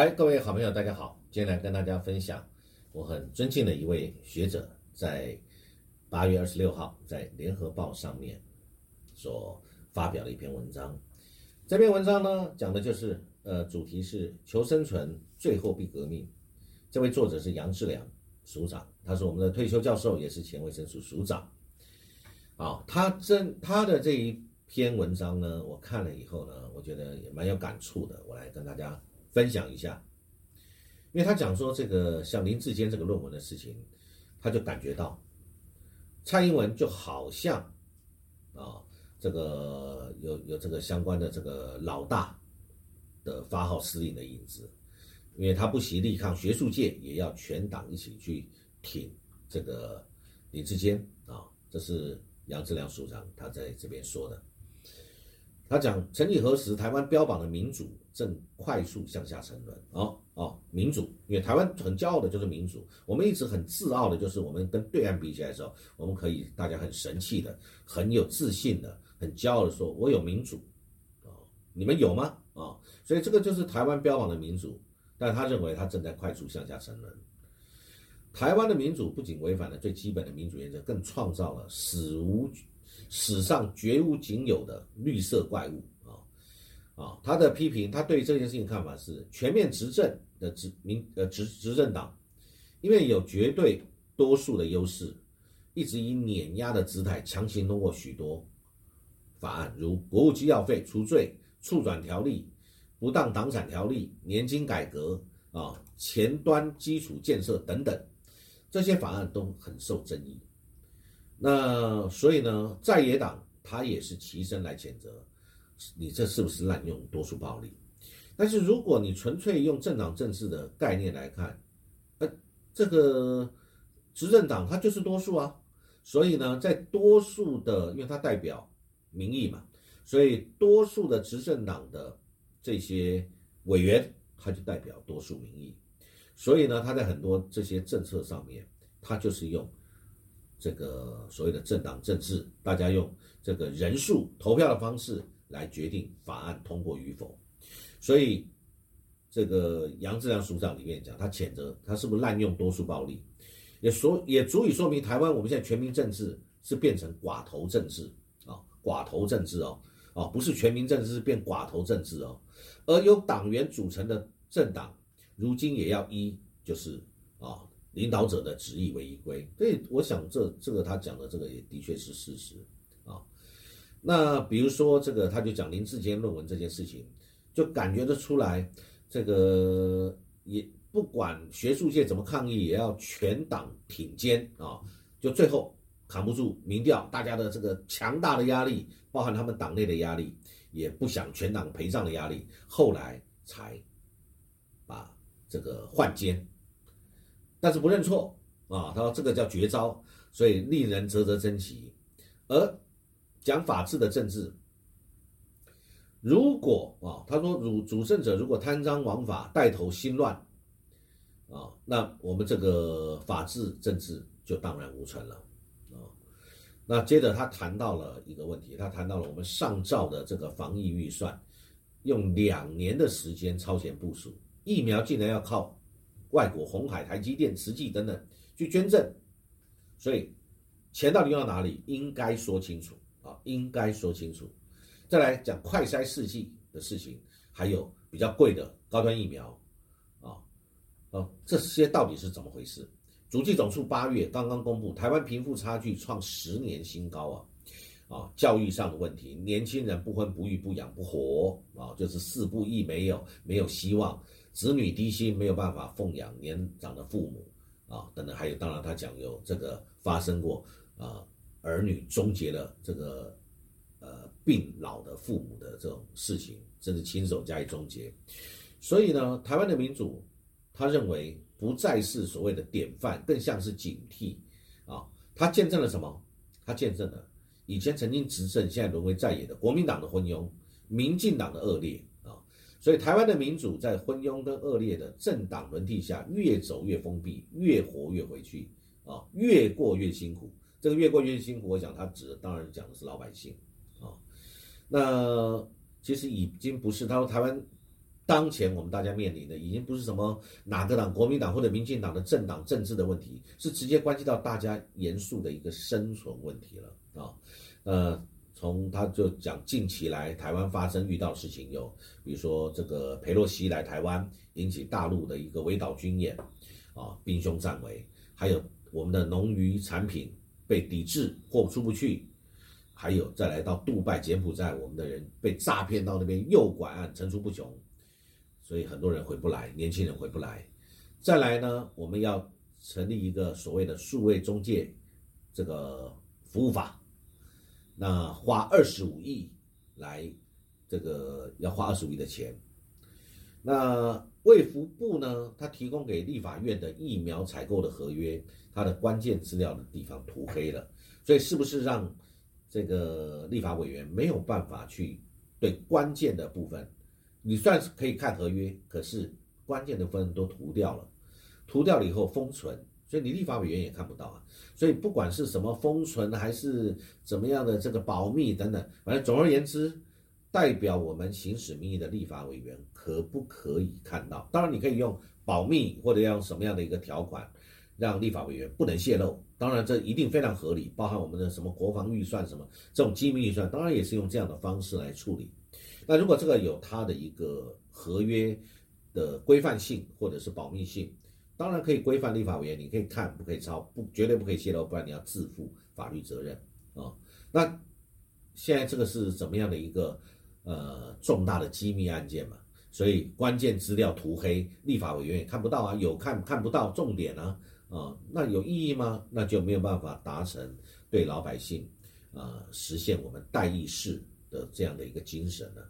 嗨，各位好朋友，大家好！今天来跟大家分享我很尊敬的一位学者，在八月二十六号在《联合报》上面所发表的一篇文章。这篇文章呢，讲的就是呃，主题是求生存，最后必革命。这位作者是杨志良署长，他是我们的退休教授，也是前卫生署署长。啊，他真他的这一篇文章呢，我看了以后呢，我觉得也蛮有感触的，我来跟大家。分享一下，因为他讲说这个像林志坚这个论文的事情，他就感觉到蔡英文就好像啊，这个有有这个相关的这个老大的发号施令的影子，因为他不惜力抗学术界，也要全党一起去挺这个林志坚啊，这是杨志良署长他在这边说的。他讲，曾几何时，台湾标榜的民主正快速向下沉沦。哦哦，民主，因为台湾很骄傲的就是民主，我们一直很自傲的就是我们跟对岸比起来的时候，我们可以大家很神气的、很有自信的、很骄傲的说，我有民主，啊，你们有吗？啊，所以这个就是台湾标榜的民主，但他认为他正在快速向下沉沦。台湾的民主不仅违反了最基本的民主原则，更创造了史无。史上绝无仅有的绿色怪物啊啊！他的批评，他对这件事情看法是：全面执政的执民呃执执政党，因为有绝对多数的优势，一直以碾压的姿态强行通过许多法案，如国务机要费除罪、促转条例、不当党产条例、年金改革啊、前端基础建设等等，这些法案都很受争议。那所以呢，在野党他也是齐声来谴责，你这是不是滥用多数暴力？但是如果你纯粹用政党政治的概念来看，呃，这个执政党它就是多数啊，所以呢，在多数的，因为它代表民意嘛，所以多数的执政党的这些委员，他就代表多数民意，所以呢，他在很多这些政策上面，他就是用。这个所谓的政党政治，大家用这个人数投票的方式来决定法案通过与否，所以这个杨志良署长里面讲，他谴责他是不是滥用多数暴力，也说也足以说明台湾我们现在全民政治是变成寡头政治啊，寡头政治哦，啊不是全民政治是变寡头政治哦，而由党员组成的政党，如今也要依就是啊。领导者的旨意为依归，所以我想这这个他讲的这个也的确是事实啊。那比如说这个他就讲林志坚论文这件事情，就感觉得出来，这个也不管学术界怎么抗议，也要全党挺肩啊。就最后扛不住民调，大家的这个强大的压力，包含他们党内的压力，也不想全党陪葬的压力，后来才把这个换监。但是不认错啊！他说这个叫绝招，所以令人啧啧称奇。而讲法治的政治，如果啊，他说主主政者如果贪赃枉法、带头心乱啊，那我们这个法治政治就荡然无存了啊。那接着他谈到了一个问题，他谈到了我们上照的这个防疫预算，用两年的时间超前部署，疫苗竟然要靠。外国红海、台积电、慈济等等去捐赠，所以钱到底用到哪里？应该说清楚啊，应该说清楚。再来讲快筛试剂的事情，还有比较贵的高端疫苗啊，啊，这些到底是怎么回事？足迹总数八月刚刚公布，台湾贫富差距创十年新高啊，啊，教育上的问题，年轻人不婚不育不养不活啊，就是四不一没有，没有希望。子女低薪没有办法奉养年长的父母啊，等等，还有当然他讲有这个发生过啊，儿女终结了这个呃病老的父母的这种事情，甚至亲手加以终结。所以呢，台湾的民主，他认为不再是所谓的典范，更像是警惕啊。他见证了什么？他见证了以前曾经执政，现在沦为在野的国民党的昏庸，民进党的恶劣。所以，台湾的民主在昏庸跟恶劣的政党轮替下，越走越封闭，越活越回去，啊，越过越辛苦。这个越过越辛苦，我想他指的当然讲的是老百姓，啊，那其实已经不是他说台湾当前我们大家面临的已经不是什么哪个党，国民党或者民进党的政党政治的问题，是直接关系到大家严肃的一个生存问题了啊。呃，从他就讲近期来台湾发生遇到的事情，有比如说这个佩洛西来台湾引起大陆的一个围岛军演，啊，兵凶战危，还有我们的农渔产品被抵制，货出不去。还有再来到杜拜、柬埔寨，我们的人被诈骗到那边诱拐案层出不穷，所以很多人回不来，年轻人回不来。再来呢，我们要成立一个所谓的数位中介这个服务法，那花二十五亿来，这个要花二十五亿的钱。那卫福部呢，他提供给立法院的疫苗采购的合约，它的关键资料的地方涂黑了，所以是不是让？这个立法委员没有办法去对关键的部分，你算是可以看合约，可是关键的分都涂掉了，涂掉了以后封存，所以你立法委员也看不到啊。所以不管是什么封存还是怎么样的这个保密等等，反正总而言之，代表我们行使民意的立法委员可不可以看到？当然你可以用保密或者要用什么样的一个条款。让立法委员不能泄露，当然这一定非常合理，包含我们的什么国防预算什么这种机密预算，当然也是用这样的方式来处理。那如果这个有它的一个合约的规范性或者是保密性，当然可以规范立法委员，你可以看不可以抄，不绝对不可以泄露，不然你要自负法律责任啊。那现在这个是怎么样的一个呃重大的机密案件嘛？所以关键资料涂黑，立法委员也看不到啊，有看看不到重点啊。啊，那有意义吗？那就没有办法达成对老百姓，啊，实现我们代议式的这样的一个精神了。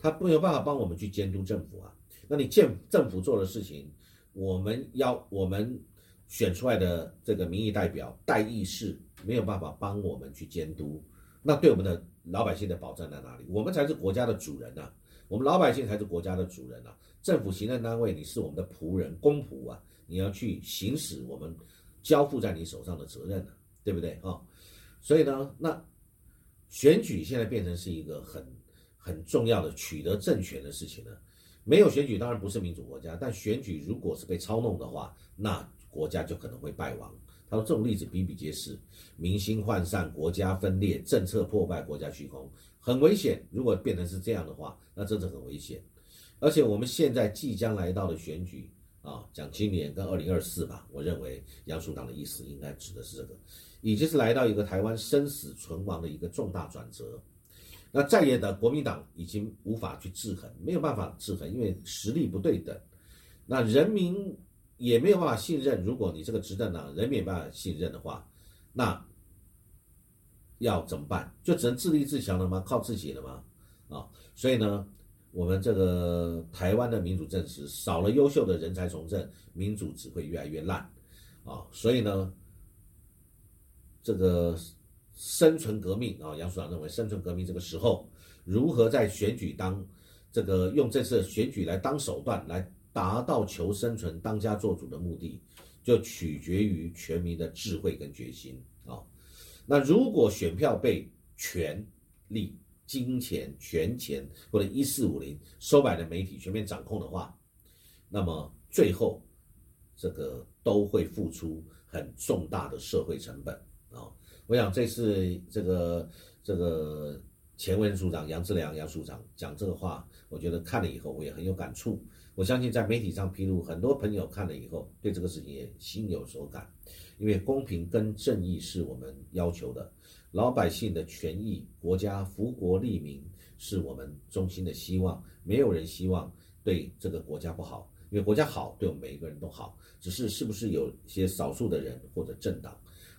他没有办法帮我们去监督政府啊。那你建政府做的事情，我们要我们选出来的这个民意代表代议式没有办法帮我们去监督，那对我们的老百姓的保障在哪里？我们才是国家的主人呐，我们老百姓才是国家的主人呐。政府行政单位，你是我们的仆人、公仆啊。你要去行使我们交付在你手上的责任了，对不对啊？所以呢，那选举现在变成是一个很很重要的取得政权的事情了。没有选举当然不是民主国家，但选举如果是被操弄的话，那国家就可能会败亡。他说这种例子比比皆是，民心涣散，国家分裂，政策破败，国家虚空，很危险。如果变成是这样的话，那真的很危险。而且我们现在即将来到的选举。啊，讲今年跟二零二四吧，我认为杨署长的意思应该指的是这个，已经是来到一个台湾生死存亡的一个重大转折。那在野的国民党已经无法去制衡，没有办法制衡，因为实力不对等。那人民也没有办法信任，如果你这个执政党人民没办法信任的话，那要怎么办？就只能自立自强了吗？靠自己了吗？啊，所以呢？我们这个台湾的民主政治少了优秀的人才从政，民主只会越来越烂，啊，所以呢，这个生存革命啊，杨署长认为生存革命这个时候如何在选举当这个用这次选举来当手段来达到求生存、当家作主的目的，就取决于全民的智慧跟决心啊。那如果选票被权力，金钱、权钱或者一四五零收买的媒体全面掌控的话，那么最后这个都会付出很重大的社会成本！我想这次这个这个前文署长杨志良杨署长讲这个话，我觉得看了以后我也很有感触。我相信在媒体上披露，很多朋友看了以后对这个事情也心有所感，因为公平跟正义是我们要求的。老百姓的权益，国家福国利民是我们衷心的希望。没有人希望对这个国家不好，因为国家好，对我们每一个人都好。只是是不是有些少数的人或者政党，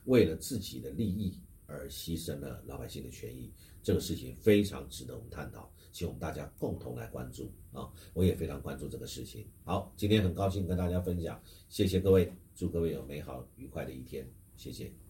为了自己的利益而牺牲了老百姓的权益？这个事情非常值得我们探讨，请我们大家共同来关注啊！我也非常关注这个事情。好，今天很高兴跟大家分享，谢谢各位，祝各位有美好愉快的一天，谢谢。